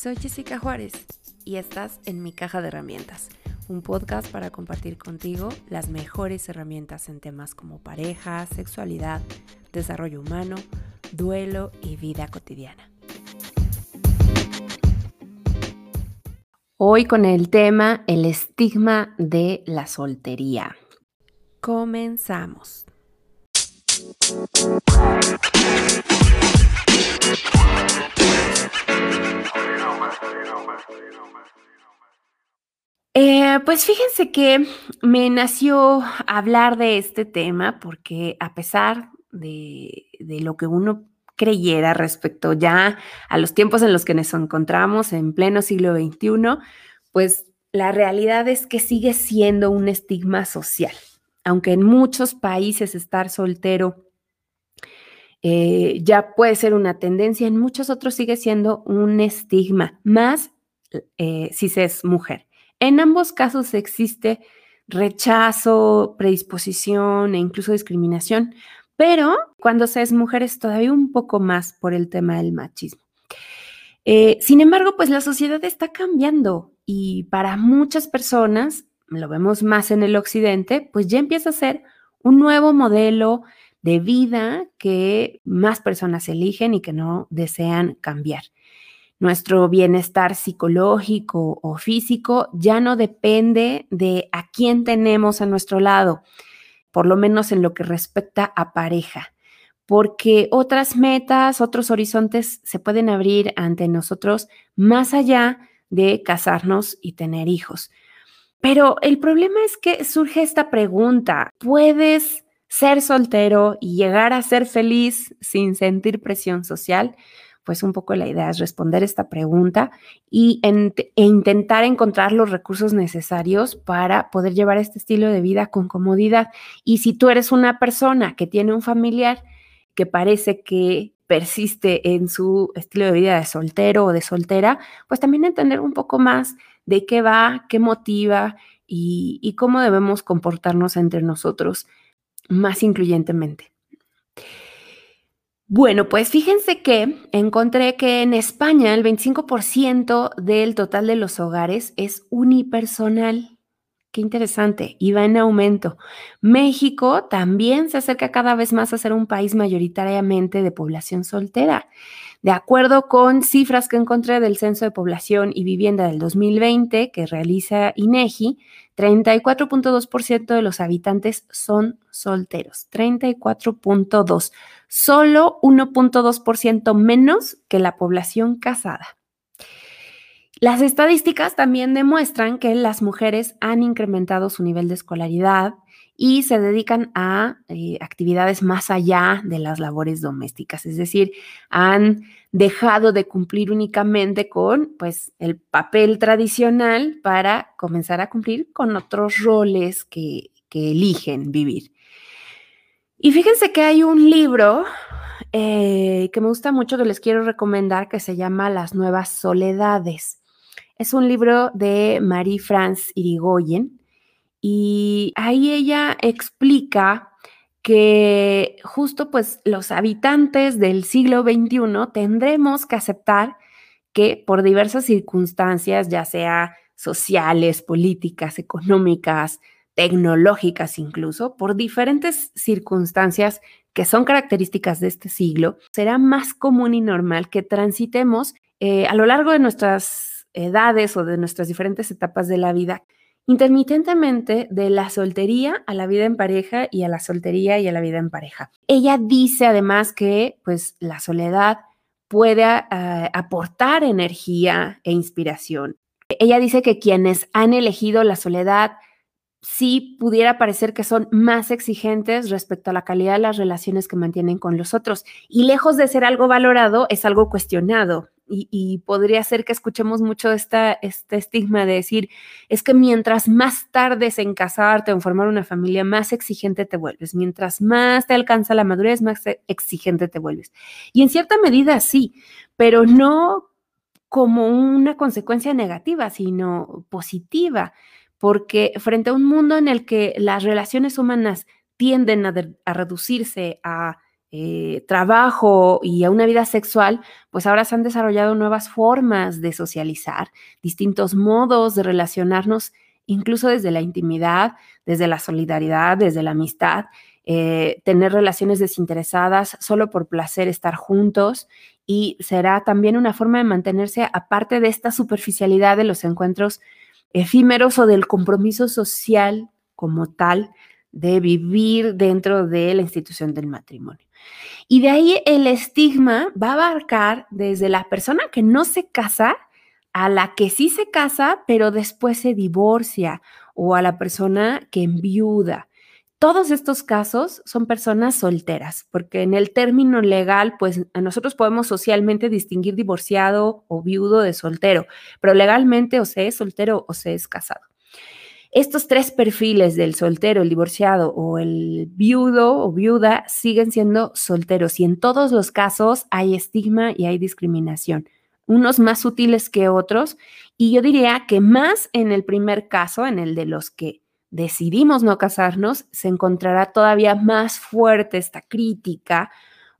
Soy Jessica Juárez y estás en Mi Caja de Herramientas, un podcast para compartir contigo las mejores herramientas en temas como pareja, sexualidad, desarrollo humano, duelo y vida cotidiana. Hoy con el tema el estigma de la soltería. Comenzamos. Eh, pues fíjense que me nació hablar de este tema porque a pesar de, de, lo que uno creyera respecto ya a los tiempos en los que nos encontramos en pleno siglo XXI, pues la realidad es que sigue siendo un estigma social. Aunque en muchos países estar soltero eh, ya puede ser una tendencia, en muchos otros sigue siendo un estigma, más eh, si se es mujer. En ambos casos existe rechazo, predisposición e incluso discriminación, pero cuando se es mujer es todavía un poco más por el tema del machismo. Eh, sin embargo, pues la sociedad está cambiando y para muchas personas, lo vemos más en el occidente, pues ya empieza a ser un nuevo modelo de vida que más personas eligen y que no desean cambiar. Nuestro bienestar psicológico o físico ya no depende de a quién tenemos a nuestro lado, por lo menos en lo que respecta a pareja, porque otras metas, otros horizontes se pueden abrir ante nosotros más allá de casarnos y tener hijos. Pero el problema es que surge esta pregunta, ¿puedes ser soltero y llegar a ser feliz sin sentir presión social? Pues un poco la idea es responder esta pregunta y e intentar encontrar los recursos necesarios para poder llevar este estilo de vida con comodidad. Y si tú eres una persona que tiene un familiar que parece que persiste en su estilo de vida de soltero o de soltera, pues también entender un poco más de qué va, qué motiva y, y cómo debemos comportarnos entre nosotros más incluyentemente. Bueno, pues fíjense que encontré que en España el 25% del total de los hogares es unipersonal. Qué interesante, y va en aumento. México también se acerca cada vez más a ser un país mayoritariamente de población soltera. De acuerdo con cifras que encontré del Censo de Población y Vivienda del 2020 que realiza INEGI, 34.2% de los habitantes son solteros. 34.2. Solo 1.2% menos que la población casada. Las estadísticas también demuestran que las mujeres han incrementado su nivel de escolaridad y se dedican a eh, actividades más allá de las labores domésticas, es decir, han dejado de cumplir únicamente con pues el papel tradicional para comenzar a cumplir con otros roles que, eligen vivir. Y fíjense que hay un libro eh, que me gusta mucho que les quiero recomendar que se llama Las Nuevas Soledades. Es un libro de Marie France Irigoyen y ahí ella explica que justo pues los habitantes del siglo XXI tendremos que aceptar que por diversas circunstancias, ya sea sociales, políticas, económicas, tecnológicas incluso, por diferentes circunstancias que son características de este siglo, será más común y normal que transitemos eh, a lo largo de nuestras edades o de nuestras diferentes etapas de la vida intermitentemente de la soltería a la vida en pareja y a la soltería y a la vida en pareja. Ella dice además que pues la soledad puede ah, aportar energía e inspiración. Ella dice que quienes han elegido la soledad sí pudiera parecer que son más exigentes respecto a la calidad de las relaciones que mantienen con los otros. Y lejos de ser algo valorado, es algo cuestionado y, podría ser que escuchemos mucho esta, este estigma de decir, es que mientras más tardes en casarte o en formar una familia, más exigente te vuelves. Mientras más te alcanza la madurez, más exigente te vuelves. Y en cierta medida sí, pero no como una consecuencia negativa, sino positiva, porque frente a un mundo en el que las relaciones humanas tienden a reducirse a eh, trabajo y a una vida sexual, pues ahora se han desarrollado nuevas formas de socializar, distintos modos de relacionarnos, incluso desde la intimidad, desde la solidaridad, desde la amistad, eh, tener relaciones desinteresadas solo por placer estar juntos y será también una forma de mantenerse aparte de esta superficialidad de los encuentros efímeros o del compromiso social como tal de vivir dentro de la institución del matrimonio. Y de ahí el estigma va a abarcar desde la persona que no se casa a la que sí se casa, pero después se divorcia, o a la persona que enviuda. Todos estos casos son personas solteras, porque en el término legal, pues nosotros podemos socialmente distinguir divorciado o viudo de soltero, pero legalmente o se es soltero o se es casado. Estos tres perfiles del soltero, el divorciado o el viudo o viuda siguen siendo solteros y en todos los casos hay estigma y hay discriminación, unos más sutiles que otros y yo diría que más en el primer caso, en el de los que decidimos no casarnos, se encontrará todavía más fuerte esta crítica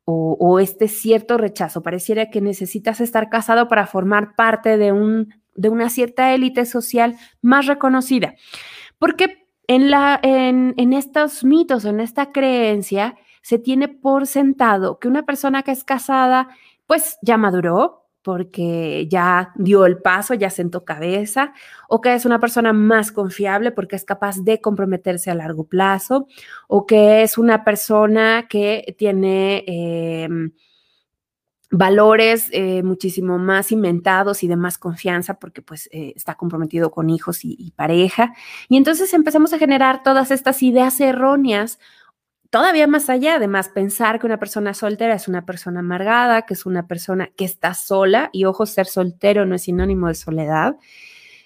o, o, este cierto rechazo. Pareciera que necesitas estar casado para formar parte de un de una cierta élite social más reconocida. Porque en, la, en, en estos mitos, en esta creencia, se tiene por sentado que una persona que es casada, pues ya maduró, porque ya dio el paso, ya sentó cabeza, o que es una persona más confiable porque es capaz de comprometerse a largo plazo, o que es una persona que tiene em, valores eh, muchísimo más inventados y de más confianza porque pues eh, está comprometido con hijos y, pareja. Y entonces empezamos a generar todas estas ideas erróneas, todavía más allá, además pensar que una persona soltera es una persona amargada, que es una persona que está sola, y ojo, ser soltero no es sinónimo de soledad,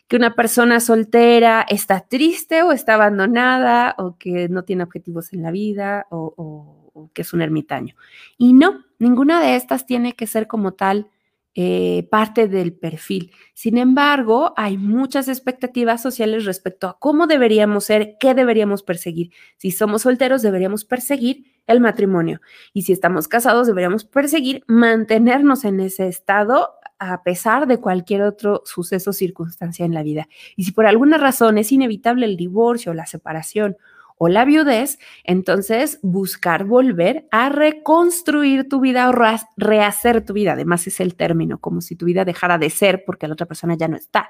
que una persona soltera está triste o está abandonada o que no tiene objetivos en la vida o que es un ermitaño. Y no, ninguna de estas tiene que ser como tal eh, parte del perfil. Sin embargo, hay muchas expectativas sociales respecto a cómo deberíamos ser, qué deberíamos perseguir. Si somos solteros, deberíamos perseguir el matrimonio. Y si estamos casados, deberíamos perseguir mantenernos en ese estado a pesar de cualquier otro suceso o circunstancia en la vida. Y si por alguna razón es inevitable el divorcio, la separación o la viudez, entonces buscar volver a reconstruir tu vida o rehacer tu vida. Además es el término, como si tu vida dejara de ser porque la otra persona ya no está.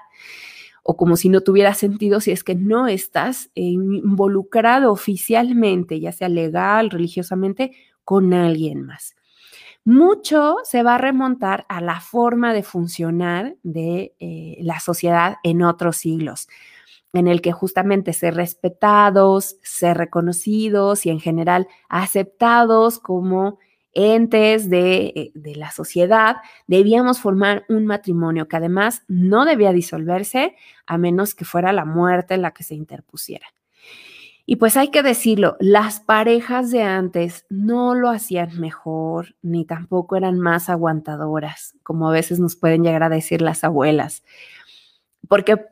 O como si no tuviera sentido si es que no estás involucrado oficialmente, ya sea legal, religiosamente, con alguien más. Mucho se va a remontar a la forma de funcionar de eh, la sociedad en otros siglos en el que justamente ser respetados, ser reconocidos y en general aceptados como entes de, eh, de, la sociedad, debíamos formar un matrimonio que además no debía disolverse a menos que fuera la muerte la que se interpusiera. Y pues hay que decirlo, las parejas de antes no lo hacían mejor, ni tampoco eran más aguantadoras, como a veces nos pueden llegar a decir las abuelas, porque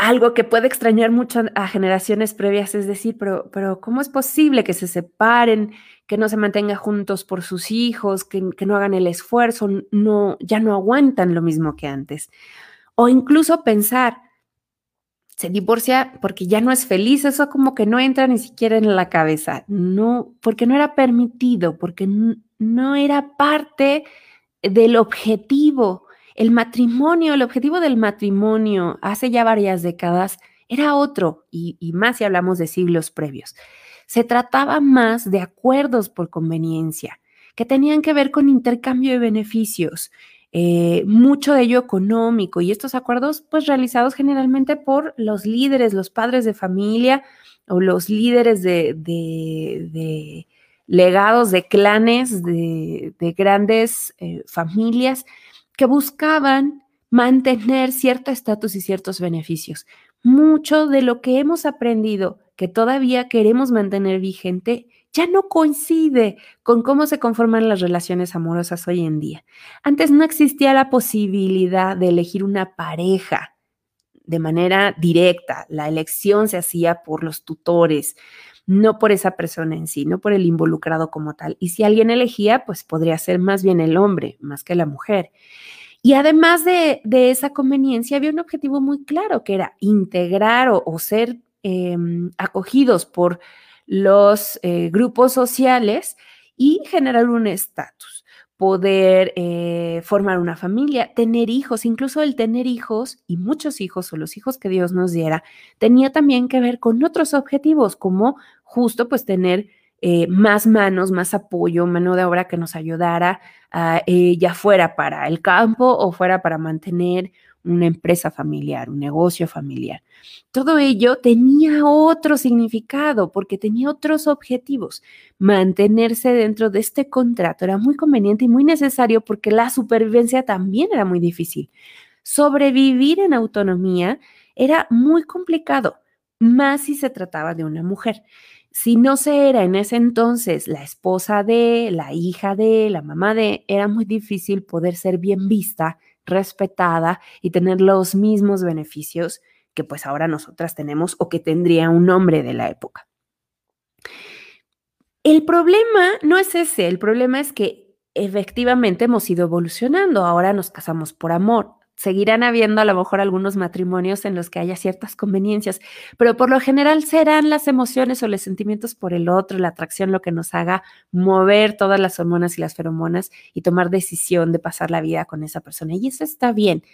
algo que puede extrañar mucho a generaciones previas, es decir, pero, pero ¿cómo es posible que se separen, que no se mantengan juntos por sus hijos, que, que, no hagan el esfuerzo, no, ya no aguantan lo mismo que antes? O incluso pensar, se divorcia porque ya no es feliz, eso como que no entra ni siquiera en la cabeza, no, porque no era permitido, porque no era parte del objetivo el matrimonio, el objetivo del matrimonio hace ya varias décadas era otro, y, más si hablamos de siglos previos. Se trataba más de acuerdos por conveniencia, que tenían que ver con intercambio de beneficios, eh, mucho de ello económico, y estos acuerdos pues realizados generalmente por los líderes, los padres de familia o los líderes de, legados de clanes, de, grandes eh, familias que buscaban mantener cierto estatus y ciertos beneficios. Mucho de lo que hemos aprendido que todavía queremos mantener vigente ya no coincide con cómo se conforman las relaciones amorosas hoy en día. Antes no existía la posibilidad de elegir una pareja de manera directa. La elección se hacía por los tutores. No por esa persona en sí, no por el involucrado como tal. Y si alguien elegía, pues podría ser más bien el hombre, más que la mujer. Y además de, esa conveniencia, había un objetivo muy claro, que era integrar o, ser em, acogidos por los eh, grupos sociales y generar un estatus poder eh, formar una familia, tener hijos, incluso el tener hijos y muchos hijos o los hijos que Dios nos diera, tenía también que ver con otros objetivos, como justo pues tener eh, más manos, más apoyo, mano de obra que nos ayudara, eh, ya fuera para el campo o fuera para mantener una empresa familiar, un negocio familiar. Todo ello tenía otro significado porque tenía otros objetivos. Mantenerse dentro de este contrato era muy conveniente y muy necesario porque la supervivencia también era muy difícil. Sobrevivir en autonomía era muy complicado, más si se trataba de una mujer. Si no se era en ese entonces la esposa de, la hija de, la mamá de, era muy difícil poder ser bien vista respetada y tener los mismos beneficios que pues ahora nosotras tenemos o que tendría un hombre de la época. El problema no es ese, el problema es que efectivamente hemos ido evolucionando, ahora nos casamos por amor, seguirán habiendo a lo mejor algunos matrimonios en los que haya ciertas conveniencias, pero por lo general serán las emociones o los sentimientos por el otro, la atracción lo que nos haga mover todas las hormonas y las feromonas y tomar decisión de pasar la vida con esa persona. Y eso está bien.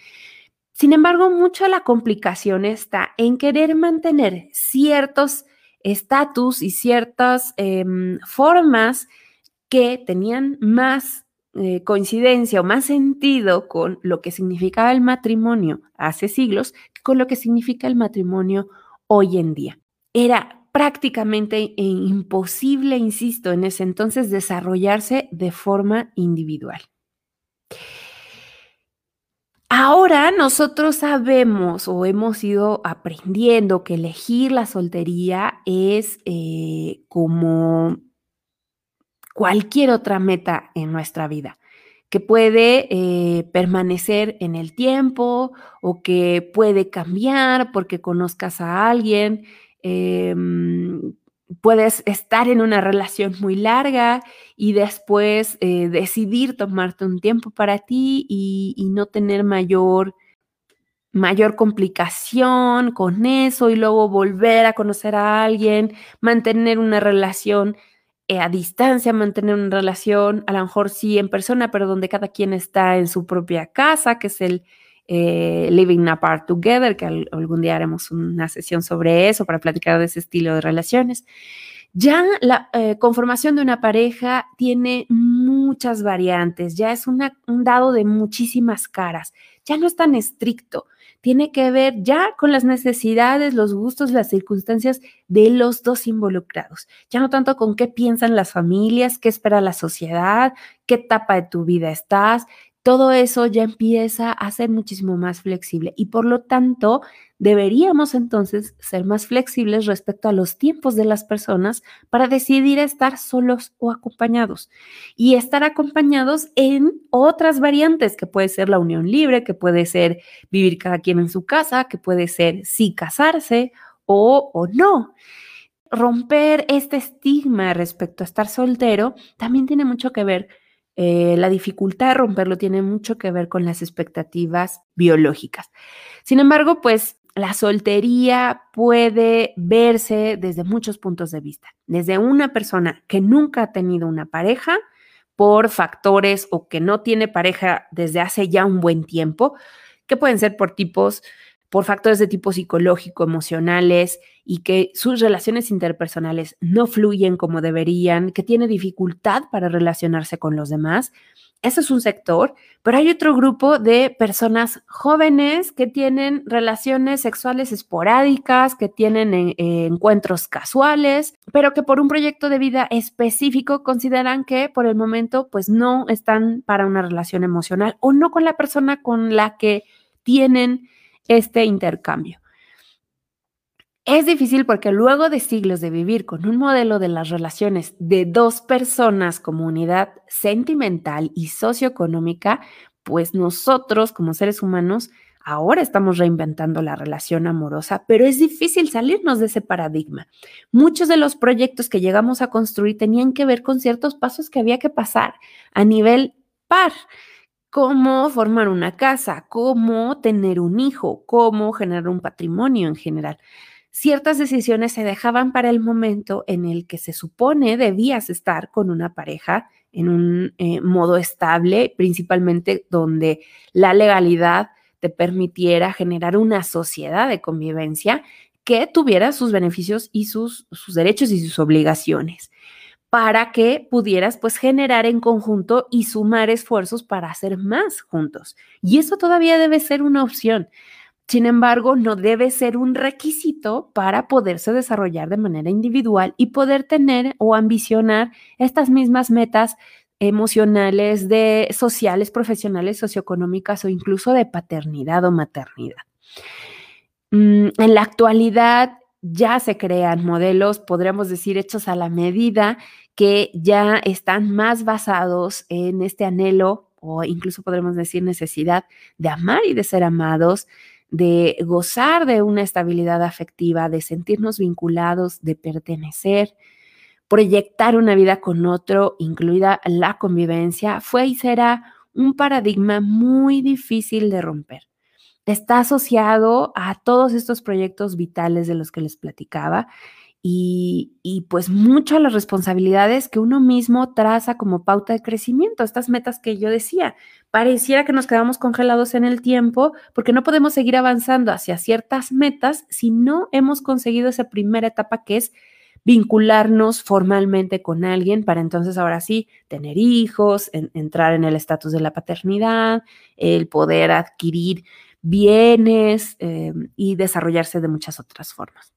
Sin embargo, mucha la complicación está en querer mantener ciertos estatus y ciertas em, formas que tenían más eh, coincidencia o más sentido con lo que significaba el matrimonio hace siglos que con lo que significa el matrimonio hoy en día. Era prácticamente imposible, insisto, en ese entonces desarrollarse de forma individual. Ahora nosotros sabemos o hemos ido aprendiendo que elegir la soltería es eh, como cualquier otra meta en nuestra vida, que puede eh, permanecer en el tiempo o que puede cambiar porque conozcas a alguien. Em, puedes estar en una relación muy larga y después eh, decidir tomarte un tiempo para ti y, y no tener mayor mayor complicación con eso y luego volver a conocer a alguien, mantener una relación a distancia, mantener una relación, a lo mejor sí en persona, pero donde cada quien está en su propia casa, que es el eh, Living Apart Together, que algún día haremos una sesión sobre eso para platicar de ese estilo de relaciones. Ya la eh, conformación de una pareja tiene muchas variantes, ya es un dado de muchísimas caras, ya no es tan estricto tiene que ver ya con las necesidades, los gustos, las circunstancias de los dos involucrados, ya no tanto con qué piensan las familias, qué espera la sociedad, qué etapa de tu vida estás, todo eso ya empieza a ser muchísimo más flexible y por lo tanto deberíamos entonces ser más flexibles respecto a los tiempos de las personas para decidir estar solos o acompañados y estar acompañados en otras variantes que puede ser la unión libre, que puede ser vivir cada quien en su casa, que puede ser sí casarse o, o no. Romper este estigma respecto a estar soltero también tiene mucho que ver eh, la dificultad de romperlo tiene mucho que ver con las expectativas biológicas. Sin embargo, pues la soltería puede verse desde muchos puntos de vista. Desde una persona que nunca ha tenido una pareja por factores o que no tiene pareja desde hace ya un buen tiempo, que pueden ser por tipos por factores de tipo psicológico, emocionales y que sus relaciones interpersonales no fluyen como deberían, que tiene dificultad para relacionarse con los demás. Ese es un sector, pero hay otro grupo de personas jóvenes que tienen relaciones sexuales esporádicas, que tienen eh, encuentros casuales, pero que por un proyecto de vida específico consideran que por el momento pues no están para una relación emocional o no con la persona con la que tienen este intercambio. Es difícil porque luego de siglos de vivir con un modelo de las relaciones de dos personas como unidad sentimental y socioeconómica, pues nosotros como seres humanos Ahora estamos reinventando la relación amorosa, pero es difícil salirnos de ese paradigma. Muchos de los proyectos que llegamos a construir tenían que ver con ciertos pasos que había que pasar a nivel par cómo formar una casa, cómo tener un hijo, cómo generar un patrimonio en general. Ciertas decisiones se dejaban para el momento en el que se supone debías estar con una pareja en un eh, modo estable, principalmente donde la legalidad te permitiera generar una sociedad de convivencia que tuviera sus beneficios y sus, sus derechos y sus obligaciones para que pudieras pues generar en conjunto y sumar esfuerzos para hacer más juntos. Y eso todavía debe ser una opción. Sin embargo, no debe ser un requisito para poderse desarrollar de manera individual y poder tener o ambicionar estas mismas metas emocionales, de sociales, profesionales, socioeconómicas o incluso de paternidad o maternidad. Mm, en la actualidad ya se crean modelos, podríamos decir, hechos a la medida, que ya están más basados en este anhelo o incluso podremos decir necesidad de amar y de ser amados, de gozar de una estabilidad afectiva, de sentirnos vinculados, de pertenecer, proyectar una vida con otro, incluida la convivencia, fue y será un paradigma muy difícil de romper. Está asociado a todos estos proyectos vitales de los que les platicaba y, pues mucho a las responsabilidades que uno mismo traza como pauta de crecimiento, estas metas que yo decía. Pareciera que nos quedamos congelados en el tiempo porque no podemos seguir avanzando hacia ciertas metas si no hemos conseguido esa primera etapa que es vincularnos formalmente con alguien para entonces ahora sí tener hijos, entrar en el estatus de la paternidad, el poder adquirir bienes eh, y desarrollarse de muchas otras formas.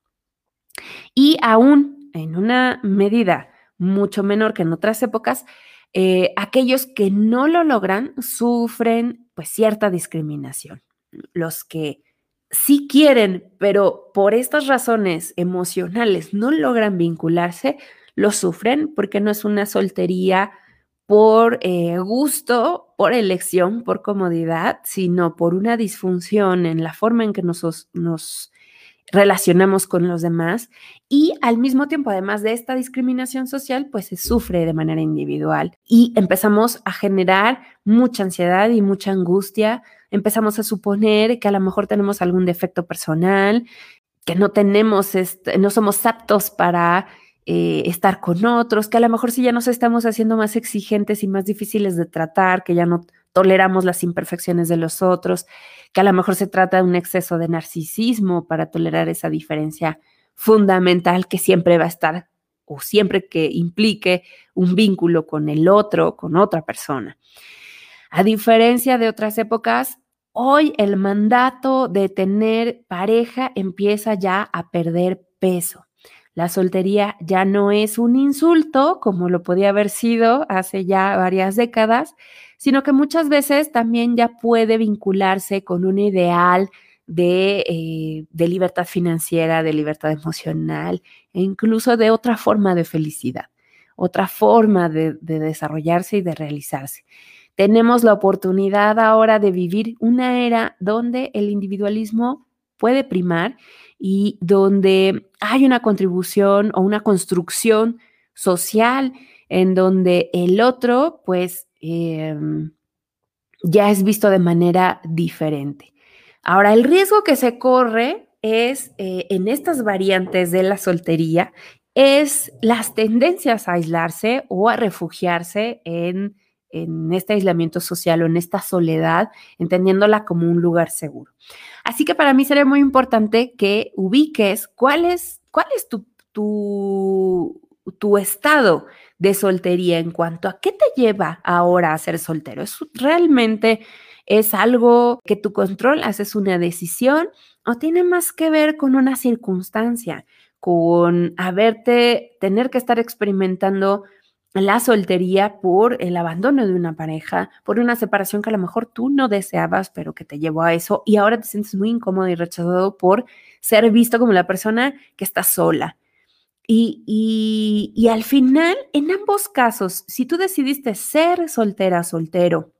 Y aún en una medida mucho menor que en otras épocas, eh, aquellos que no lo logran sufren pues cierta discriminación. Los que sí quieren, pero por estas razones emocionales no logran vincularse, lo sufren porque no es una soltería por eh, gusto, por elección, por comodidad, sino por una disfunción en la forma en que nos, nos relacionamos con los demás. Y al mismo tiempo, además de esta discriminación social, pues se sufre de manera individual. Y empezamos a generar mucha ansiedad y mucha angustia, empezamos a suponer que a lo mejor tenemos algún defecto personal, que no tenemos, este, no somos aptos para eh, estar con otros, que a lo mejor si ya nos estamos haciendo más exigentes y más difíciles de tratar, que ya no toleramos las imperfecciones de los otros, que a lo mejor se trata de un exceso de narcisismo para tolerar esa diferencia fundamental que siempre va a estar o siempre que implique un vínculo con el otro, con otra persona. A diferencia de otras épocas, hoy el mandato de tener pareja empieza ya a perder peso. La soltería ya no es un insulto como lo podía haber sido hace ya varias décadas, sino que muchas veces también ya puede vincularse con un ideal de, eh, libertad financiera, de libertad emocional e incluso de otra forma de felicidad, otra forma de, de desarrollarse y de realizarse. Tenemos la oportunidad ahora de vivir una era donde el individualismo puede primar y donde hay una contribución o una construcción social en donde el otro pues Em, ya es visto de manera diferente. Ahora, el riesgo que se corre es eh, en estas variantes de la soltería es las tendencias a aislarse o a refugiarse en, en este aislamiento social o en esta soledad, entendiéndola como un lugar seguro. Así que para mí sería muy importante que ubiques cuál es, cuál es tu, tu, estado de soltería en cuanto a qué te lleva ahora a ser soltero. ¿Es realmente es algo que tú controlas, es una decisión o tiene más que ver con una circunstancia, con haberte, tener que estar experimentando la soltería por el abandono de una pareja, por una separación que a lo mejor tú no deseabas, pero que te llevó a eso y ahora te sientes muy incómodo y rechazado por ser visto como la persona que está sola, y, al final, en ambos casos, si tú decidiste ser soltera, soltero,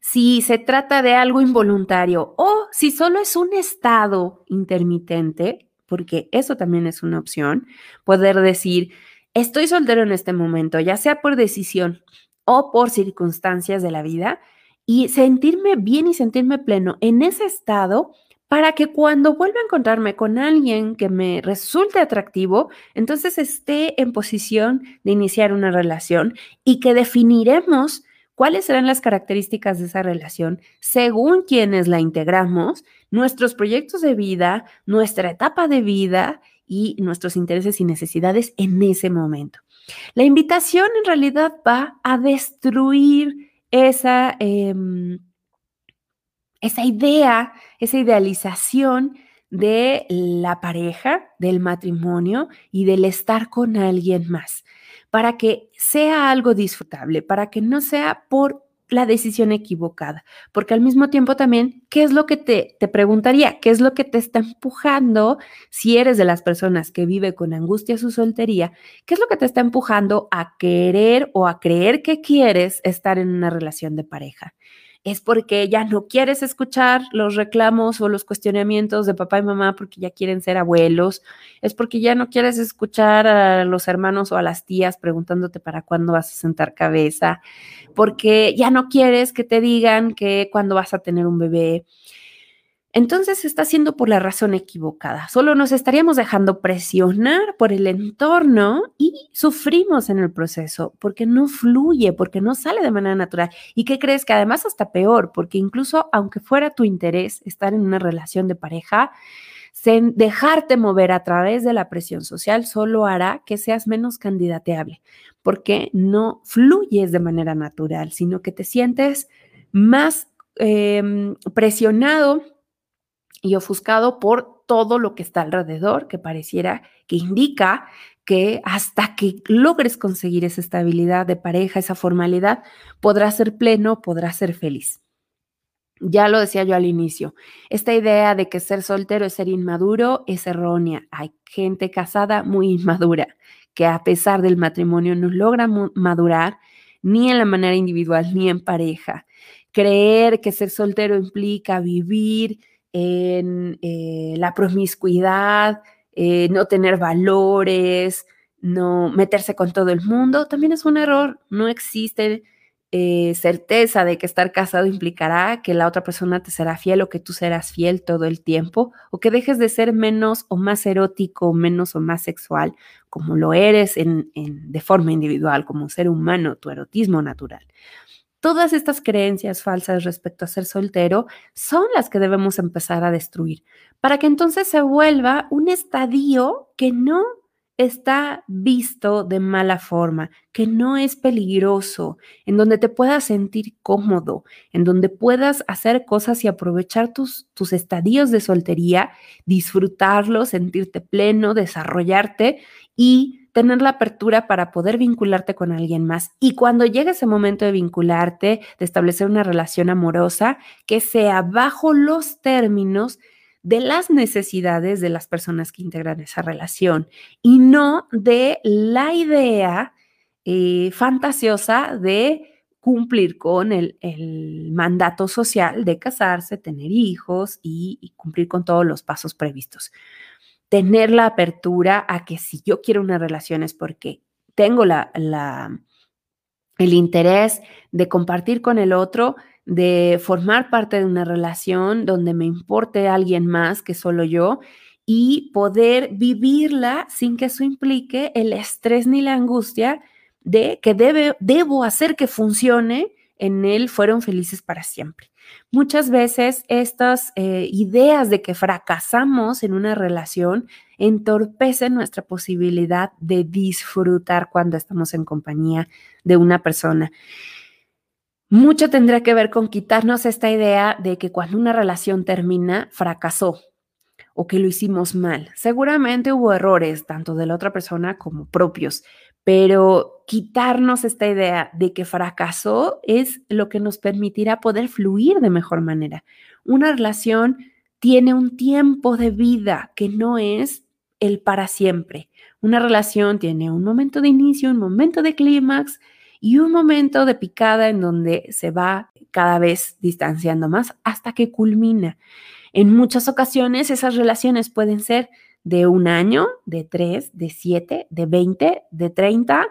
Si se trata de algo involuntario o si solo es un estado intermitente, porque eso también es una opción, poder decir, estoy soltero en este momento, ya sea por decisión o por circunstancias de la vida, y sentirme bien y sentirme pleno en ese estado para que cuando vuelva a encontrarme con alguien que me resulte atractivo, entonces esté en posición de iniciar una relación y que definiremos cuáles serán las características de esa relación según quienes la integramos, nuestros proyectos de vida, nuestra etapa de vida y nuestros intereses y necesidades en ese momento. La invitación en realidad va a destruir esa, em, esa idea, esa idealización de la pareja, del matrimonio y del estar con alguien más para que sea algo disfrutable, para que no sea por la decisión equivocada, porque al mismo tiempo también, ¿qué es lo que te, te preguntaría? ¿Qué es lo que te está empujando si eres de las personas que vive con angustia su soltería? ¿Qué es lo que te está empujando a querer o a creer que quieres estar en una relación de pareja? Es porque ya no quieres escuchar los reclamos o los cuestionamientos de papá y mamá porque ya quieren ser abuelos, es porque ya no quieres escuchar a los hermanos o a las tías preguntándote para cuándo vas a sentar cabeza, porque ya no quieres que te digan que cuándo vas a tener un bebé, entonces está haciendo por la razón equivocada. Solo nos estaríamos dejando presionar por el entorno y sufrimos en el proceso porque no fluye, porque no sale de manera natural. ¿Y qué crees? Que además hasta peor, porque incluso aunque fuera tu interés estar en una relación de pareja, dejarte mover a través de la presión social solo hará que seas menos candidateable, porque no fluyes de manera natural, sino que te sientes más em, presionado y ofuscado por todo lo que está alrededor, que pareciera que indica que hasta que logres conseguir esa estabilidad de pareja, esa formalidad, podrás ser pleno, podrás ser feliz. Ya lo decía yo al inicio, esta idea de que ser soltero es ser inmaduro es errónea. Hay gente casada muy inmadura que a pesar del matrimonio no logra madurar ni en la manera individual ni en pareja. Creer que ser soltero implica vivir en eh, la promiscuidad, eh, no tener valores, no meterse con todo el mundo, también es un error. No existe eh, certeza de que estar casado implicará que la otra persona te será fiel o que tú serás fiel todo el tiempo o que dejes de ser menos o más erótico, menos o más sexual, como lo eres en, de forma individual, como un ser humano, tu erotismo natural. Todas estas creencias falsas respecto a ser soltero son las que debemos empezar a destruir para que entonces se vuelva un estadio que no está visto de mala forma, que no es peligroso, en donde te puedas sentir cómodo, en donde puedas hacer cosas y aprovechar tus, tus estadios de soltería, disfrutarlos, sentirte pleno, desarrollarte y tener la apertura para poder vincularte con alguien más. Y cuando llegue ese momento de vincularte, de establecer una relación amorosa, que sea bajo los términos de las necesidades de las personas que integran esa relación y no de la idea eh, fantasiosa de cumplir con el, mandato social de casarse, tener hijos y cumplir con todos los pasos previstos tener la apertura a que si yo quiero una relación es porque tengo la, el interés de compartir con el otro, de formar parte de una relación donde me importe alguien más que solo yo y poder vivirla sin que eso implique el estrés ni la angustia de que debe, debo hacer que funcione en él fueron felices para siempre. Muchas veces estas eh, ideas de que fracasamos en una relación entorpecen nuestra posibilidad de disfrutar cuando estamos en compañía de una persona. Mucho tendrá que ver con quitarnos esta idea de que cuando una relación termina, fracasó o que lo hicimos mal. Seguramente hubo errores, tanto de la otra persona como propios, pero quitarnos esta idea de que fracasó es lo que nos permitirá poder fluir de mejor manera. Una relación tiene un tiempo de vida que no es el para siempre. Una relación tiene un momento de inicio, un momento de clímax y un momento de picada en donde se va cada vez distanciando más hasta que culmina. En muchas ocasiones esas relaciones pueden ser de un año, de tres, de siete, de veinte, de treinta,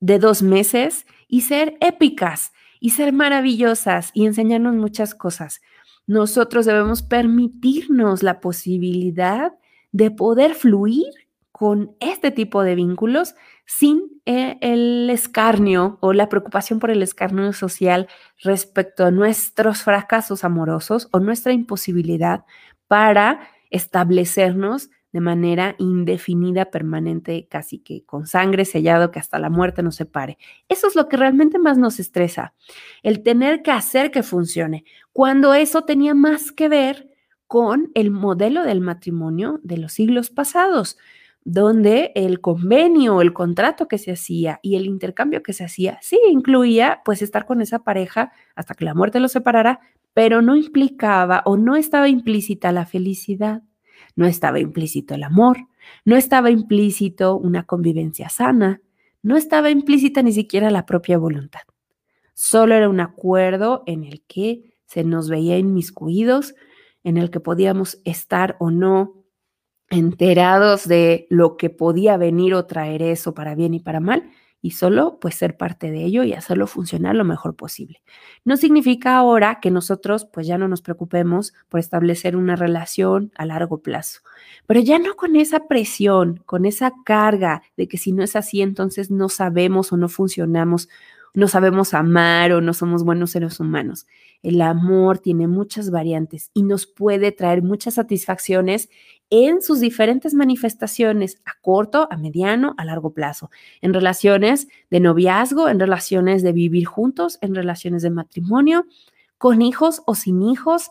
de dos meses y ser épicas y ser maravillosas y enseñarnos muchas cosas. Nosotros debemos permitirnos la posibilidad de poder fluir con este tipo de vínculos sin eh, el escarnio o la preocupación por el escarnio social respecto a nuestros fracasos amorosos o nuestra imposibilidad para establecernos de manera indefinida, permanente, casi que con sangre sellado que hasta la muerte nos separe. Eso es lo que realmente más nos estresa, el tener que hacer que funcione, cuando eso tenía más que ver con el modelo del matrimonio de los siglos pasados donde el convenio, el contrato que se hacía y el intercambio que se hacía, sí incluía pues estar con esa pareja hasta que la muerte los separara, pero no implicaba o no estaba implícita la felicidad, no estaba implícito el amor, no estaba implícito una convivencia sana, no estaba implícita ni siquiera la propia voluntad. Solo era un acuerdo en el que se nos veía inmiscuidos, en el que podíamos estar o no enterados de lo que podía venir o traer eso para bien y para mal, y solo pues ser parte de ello y hacerlo funcionar lo mejor posible. No significa ahora que nosotros pues ya no nos preocupemos por establecer una relación a largo plazo, pero ya no con esa presión, con esa carga de que si no es así entonces no sabemos o no funcionamos, no sabemos amar o no somos buenos seres humanos. El amor tiene muchas variantes y nos puede traer muchas satisfacciones en sus diferentes manifestaciones a corto, a mediano, a largo plazo, en relaciones de noviazgo, en relaciones de vivir juntos, en relaciones de matrimonio, con hijos o sin hijos.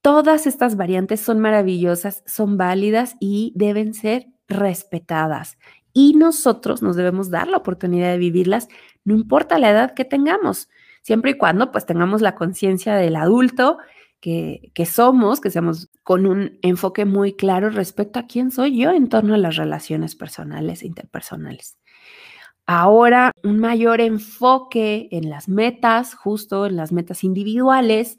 Todas estas variantes son maravillosas, son válidas y deben ser respetadas. Y nosotros nos debemos dar la oportunidad de vivirlas, no importa la edad que tengamos, siempre y cuando pues tengamos la conciencia del adulto que, somos, que seamos con un enfoque muy claro respecto a quién soy yo en torno a las relaciones personales e interpersonales. Ahora, un mayor enfoque en las metas, justo en las metas individuales,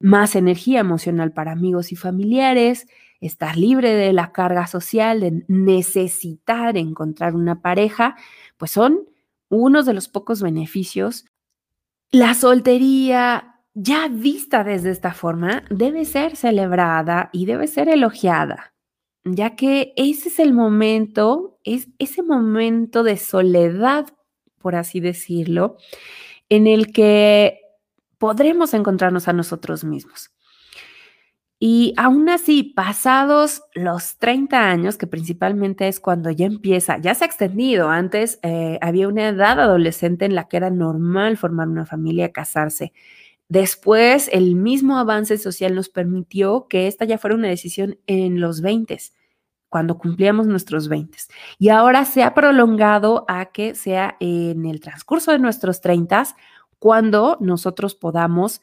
más energía emocional para amigos y familiares, estar libre de la carga social, de necesitar encontrar una pareja, pues son unos de los pocos beneficios. La soltería, ya vista desde esta forma, debe ser celebrada y debe ser elogiada, ya que ese es el momento, es ese momento de soledad, por así decirlo, en el que podremos encontrarnos a nosotros mismos. Y aún así, pasados los 30 años, que principalmente es cuando ya empieza, ya se ha extendido, antes eh, había una edad adolescente en la que era normal formar una familia, casarse. Después, el mismo avance social nos permitió que esta ya fuera una decisión en los 20, cuando cumplíamos nuestros 20. Y ahora se ha prolongado a que sea en el transcurso de nuestros 30, cuando nosotros podamos,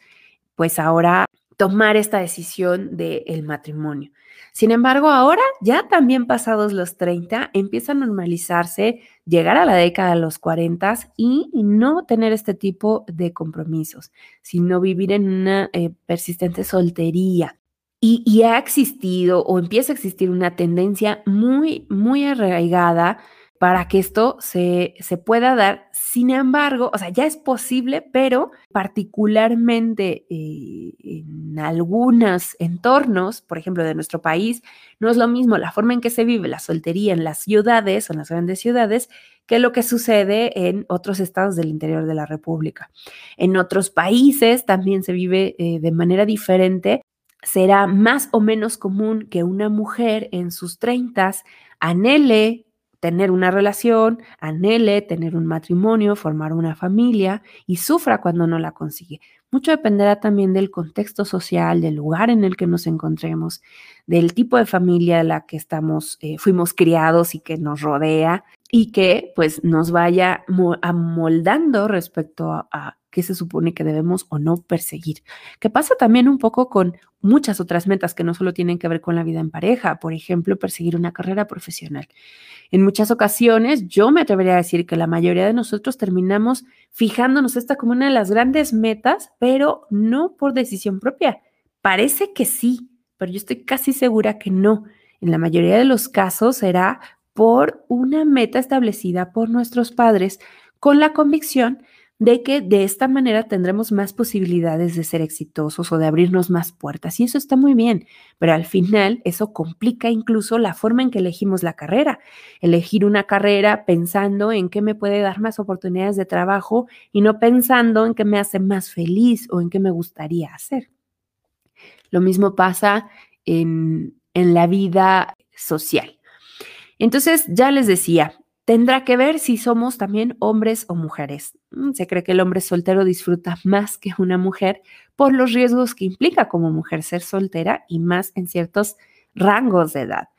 pues ahora, tomar esta decisión del matrimonio. Sin embargo, ahora, ya también pasados los 30, empieza a normalizarse llegar a la década de los 40 y no tener este tipo de compromisos, sino vivir en una eh, persistente soltería. Y, y, ha existido o empieza a existir una tendencia muy, muy arraigada para que esto se, se, pueda dar. Sin embargo, o sea, ya es posible, pero particularmente eh, en algunos entornos, por ejemplo, de nuestro país, no es lo mismo la forma en que se vive la soltería en las ciudades o en las grandes ciudades que lo que sucede en otros estados del interior de la República. En otros países también se vive eh, de manera diferente. Será más o menos común que una mujer en sus treintas anhele tener una relación, anhele tener un matrimonio, formar una familia y sufra cuando no la consigue. Mucho dependerá también del contexto social, del lugar en el que nos encontremos, del tipo de familia a la que estamos, eh, fuimos criados y que nos rodea y que pues nos vaya amoldando respecto a, qué se supone que debemos o no perseguir. Que pasa también un poco con muchas otras metas que no solo tienen que ver con la vida en pareja, por ejemplo, perseguir una carrera profesional. En muchas ocasiones, yo me atrevería a decir que la mayoría de nosotros terminamos fijándonos esta como una de las grandes metas, pero no por decisión propia. Parece que sí, pero yo estoy casi segura que no. En la mayoría de los casos será por una meta establecida por nuestros padres con la convicción de que de esta manera tendremos más posibilidades de ser exitosos o de abrirnos más puertas. Y eso está muy bien, pero al final eso complica incluso la forma en que elegimos la carrera. Elegir una carrera pensando en qué me puede dar más oportunidades de trabajo y no pensando en qué me hace más feliz o en qué me gustaría hacer. Lo mismo pasa en, en la vida social. Entonces, ya les decía, tendrá que ver si somos también hombres o mujeres. Se cree que el hombre soltero disfruta más que una mujer por los riesgos que implica como mujer ser soltera y más en ciertos rangos de edad.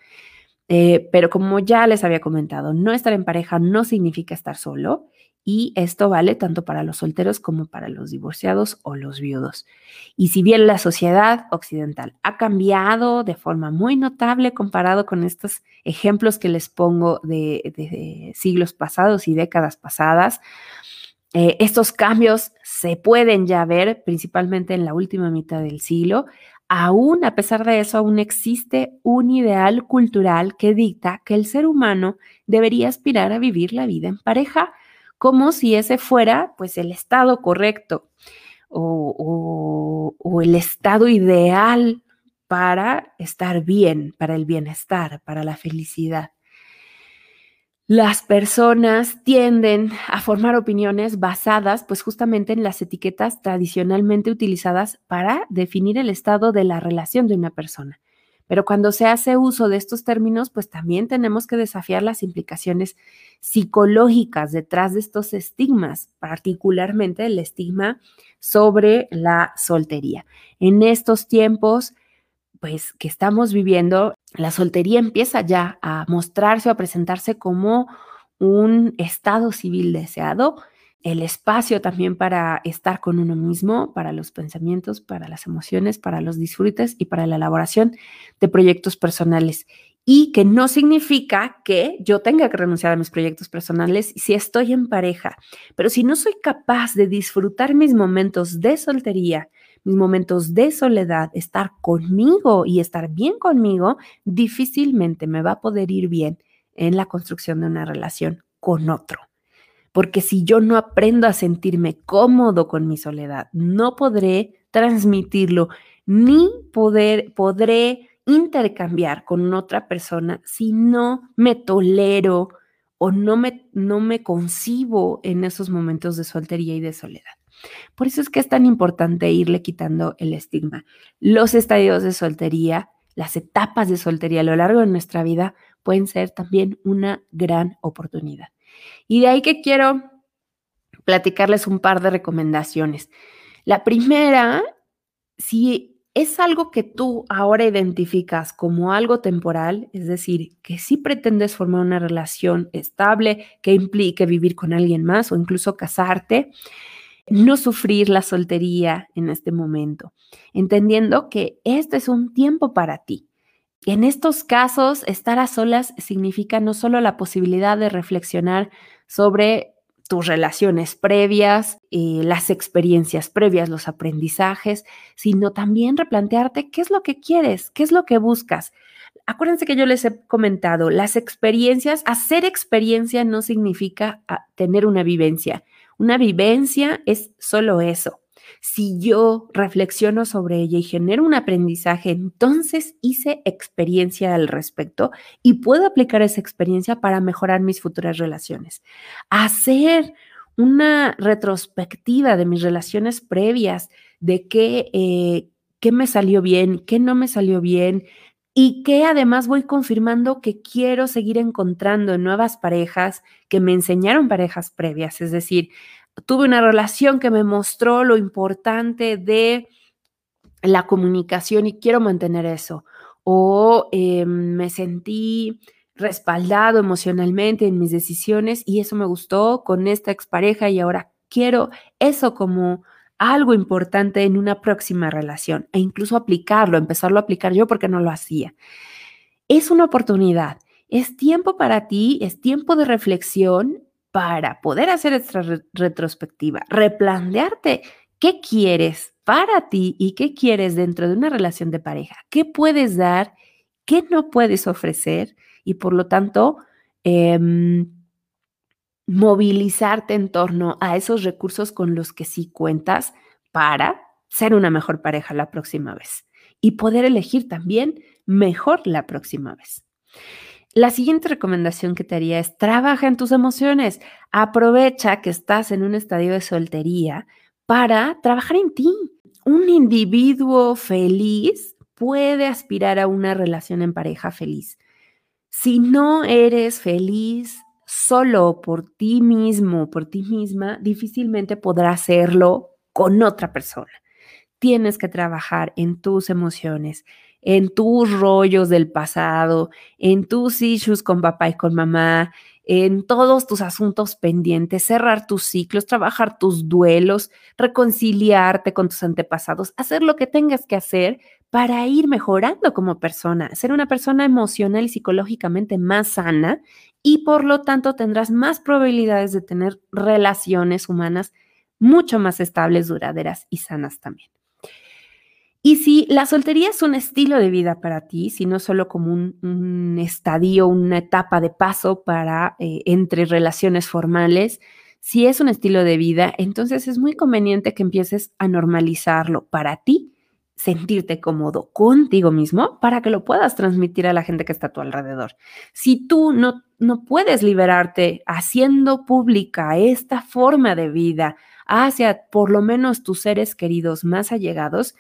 Eh, pero como ya les había comentado, no estar en pareja no significa estar solo y esto vale tanto para los solteros como para los divorciados o los viudos. Y si bien la sociedad occidental ha cambiado de forma muy notable comparado con estos ejemplos que les pongo de, siglos pasados y décadas pasadas, eh, estos cambios se pueden ya ver principalmente en la última mitad del siglo. Aún a pesar de eso, aún existe un ideal cultural que dicta que el ser humano debería aspirar a vivir la vida en pareja como si ese fuera pues el estado correcto o, o el estado ideal para estar bien, para el bienestar, para la felicidad. Las personas tienden a formar opiniones basadas pues justamente en las etiquetas tradicionalmente utilizadas para definir el estado de la relación de una persona. Pero cuando se hace uso de estos términos, pues también tenemos que desafiar las implicaciones psicológicas detrás de estos estigmas, particularmente el estigma sobre la soltería. En estos tiempos, pues que estamos viviendo, la soltería empieza ya a mostrarse o a presentarse como un estado civil deseado el espacio también para estar con uno mismo, para los pensamientos, para las emociones, para los disfrutes y para la elaboración de proyectos personales. Y que no significa que yo tenga que renunciar a mis proyectos personales si estoy en pareja. Pero si no soy capaz de disfrutar mis momentos de soltería, mis momentos de soledad, estar conmigo y estar bien conmigo, difícilmente me va a poder ir bien en la construcción de una relación con otro porque si yo no aprendo a sentirme cómodo con mi soledad, no podré transmitirlo ni poder, podré intercambiar con otra persona si no me tolero o no me, no me concibo en esos momentos de soltería y de soledad. Por eso es que es tan importante irle quitando el estigma. Los estadios de soltería, las etapas de soltería a lo largo de nuestra vida pueden ser también una gran oportunidad. Y de ahí que quiero platicarles un par de recomendaciones. La primera, si es algo que tú ahora identificas como algo temporal, es decir, que si pretendes formar una relación estable que implique vivir con alguien más o incluso casarte, no sufrir la soltería en este momento, entendiendo que este es un tiempo para ti. En estos casos, estar a solas significa no solo la posibilidad de reflexionar sobre tus relaciones previas, las experiencias previas, los aprendizajes, sino también replantearte qué es lo que quieres, qué es lo que buscas. Acuérdense que yo les he comentado, las experiencias, hacer experiencia no significa ah, tener una vivencia. Una vivencia es solo eso, si yo reflexiono sobre ella y genero un aprendizaje, entonces hice experiencia al respecto y puedo aplicar esa experiencia para mejorar mis futuras relaciones. Hacer una retrospectiva de mis relaciones previas, de qué, eh, qué me salió bien, qué no me salió bien, y que además voy confirmando que quiero seguir encontrando nuevas parejas que me enseñaron parejas previas, es decir, tuve una relación que me mostró lo importante de la comunicación y quiero mantener eso. O eh, me sentí respaldado emocionalmente en mis decisiones y eso me gustó con esta expareja y ahora quiero eso como algo importante en una próxima relación e incluso aplicarlo, empezarlo a aplicar yo porque no lo hacía. Es una oportunidad, es tiempo para ti, es tiempo de reflexión para poder hacer esta retrospectiva, replantearte qué quieres para ti y qué quieres dentro de una relación de pareja, qué puedes dar, qué no puedes ofrecer y por lo tanto em, movilizarte en torno a esos recursos con los que sí cuentas para ser una mejor pareja la próxima vez y poder elegir también mejor la próxima vez. La siguiente recomendación que te haría es trabaja en tus emociones. Aprovecha que estás en un estadio de soltería para trabajar en ti. Un individuo feliz puede aspirar a una relación en pareja feliz. Si no eres feliz solo por ti mismo, por ti misma, difícilmente podrás hacerlo con otra persona. Tienes que trabajar en tus emociones, en tus rollos del pasado, en tus issues con papá y con mamá, en todos tus asuntos pendientes, cerrar tus ciclos, trabajar tus duelos, reconciliarte con tus antepasados, hacer lo que tengas que hacer para ir mejorando como persona, ser una persona emocional y psicológicamente más sana y por lo tanto tendrás más probabilidades de tener relaciones humanas mucho más estables, duraderas y sanas también. Y si la soltería es un estilo de vida para ti, si no solo como un, estadio, una etapa de paso para eh, entre relaciones formales, si es un estilo de vida, entonces es muy conveniente que empieces a normalizarlo para ti, sentirte cómodo contigo mismo para que lo puedas transmitir a la gente que está a tu alrededor. Si tú no, no puedes liberarte haciendo pública esta forma de vida hacia por lo menos tus seres queridos más allegados,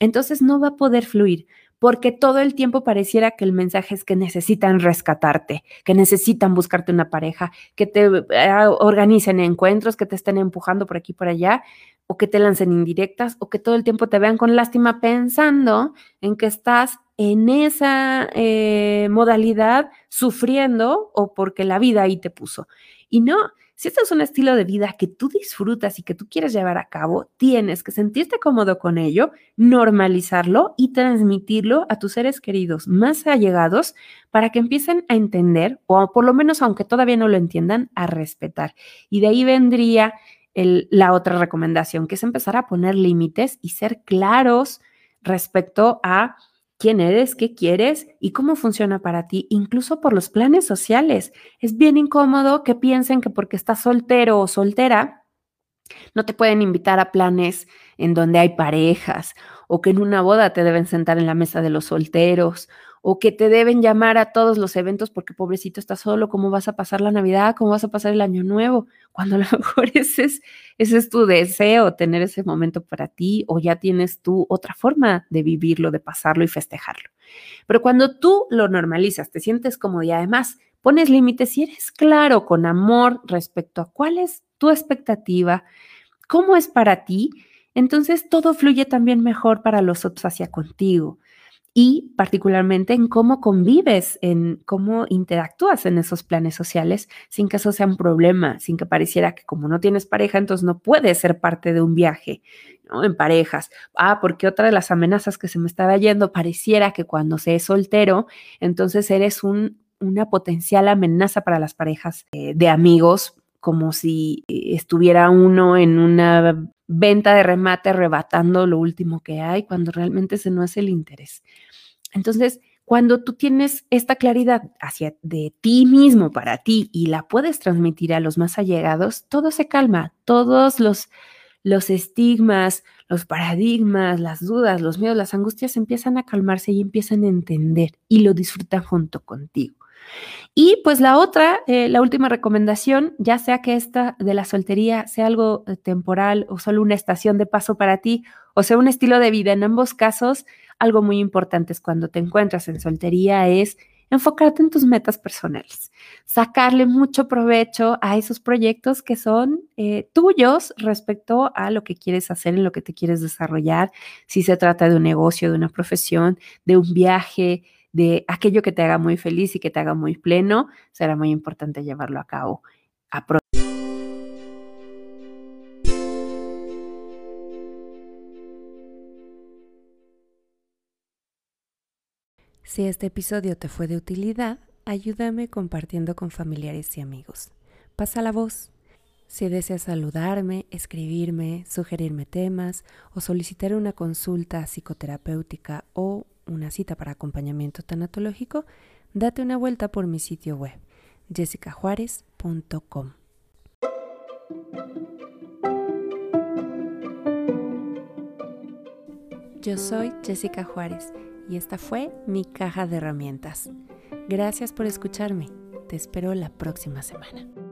entonces no va a poder fluir porque todo el tiempo pareciera que el mensaje es que necesitan rescatarte, que necesitan buscarte una pareja, que te eh, organicen encuentros, que te estén empujando por aquí y por allá, o que te lancen indirectas, o que todo el tiempo te vean con lástima pensando en que estás en esa eh, modalidad sufriendo o porque la vida ahí te puso. Y no, si este es un estilo de vida que tú disfrutas y que tú quieres llevar a cabo, tienes que sentirte cómodo con ello, normalizarlo y transmitirlo a tus seres queridos más allegados para que empiecen a entender, o por lo menos aunque todavía no lo entiendan, a respetar. Y de ahí vendría la otra recomendación, que es empezar a poner límites y ser claros respecto a quién eres, qué quieres y cómo funciona para ti, incluso por los planes sociales. Es bien incómodo que piensen que porque estás soltero o soltera, no te pueden invitar a planes en donde hay parejas o que en una boda te deben sentar en la mesa de los solteros o que te deben llamar a todos los eventos porque pobrecito estás solo, ¿cómo vas a pasar la Navidad? ¿Cómo vas a pasar el año nuevo? Cuando a lo mejor ese es, ese es tu deseo, tener ese momento para ti o ya tienes tú otra forma de vivirlo, de pasarlo y festejarlo. Pero cuando tú lo normalizas, te sientes cómodo y además pones límites y eres claro con amor respecto a cuál es tu expectativa, cómo es para ti, entonces todo fluye también mejor para los otros hacia contigo y particularmente en cómo convives, en cómo interactúas en esos planes sociales sin que eso sea un problema, sin que pareciera que como no tienes pareja, entonces no puedes ser parte de un viaje. En parejas. Ah, porque otra de las amenazas que se me estaba yendo pareciera que cuando se es soltero, entonces eres un, una potencial amenaza para las parejas eh, de amigos como si eh, estuviera uno en una venta de remate arrebatando lo último que hay, cuando realmente ese no es el interés. Entonces, cuando tú tienes esta claridad hacia de ti mismo para ti y la puedes transmitir a los más allegados, todo se calma, todos los, los estigmas, los paradigmas, las dudas, los miedos, las angustias empiezan a calmarse y empiezan a entender y lo disfrutan junto contigo. Y pues la otra, eh, la última recomendación, ya sea que esta de la soltería sea algo eh, temporal o solo una estación de paso para ti, o sea, un estilo de vida, en ambos casos, algo muy importante es cuando te encuentras en soltería es enfocarte en tus metas personales, sacarle mucho provecho a esos proyectos que son eh, tuyos respecto a lo que quieres hacer, en lo que te quieres desarrollar, si se trata de un negocio, de una profesión, de un viaje, de aquello que te haga muy feliz y que te haga muy pleno, será muy importante llevarlo a cabo. Apro Si este episodio te fue de utilidad, ayúdame compartiendo con familiares y amigos. Pasa la voz. Si deseas saludarme, escribirme, sugerirme temas o solicitar una consulta psicoterapéutica o una cita para acompañamiento tanatológico, date una vuelta por mi sitio web jessicajuárez.com. Yo soy Jessica Juárez y esta fue mi caja de herramientas. Gracias por escucharme. Te espero la próxima semana.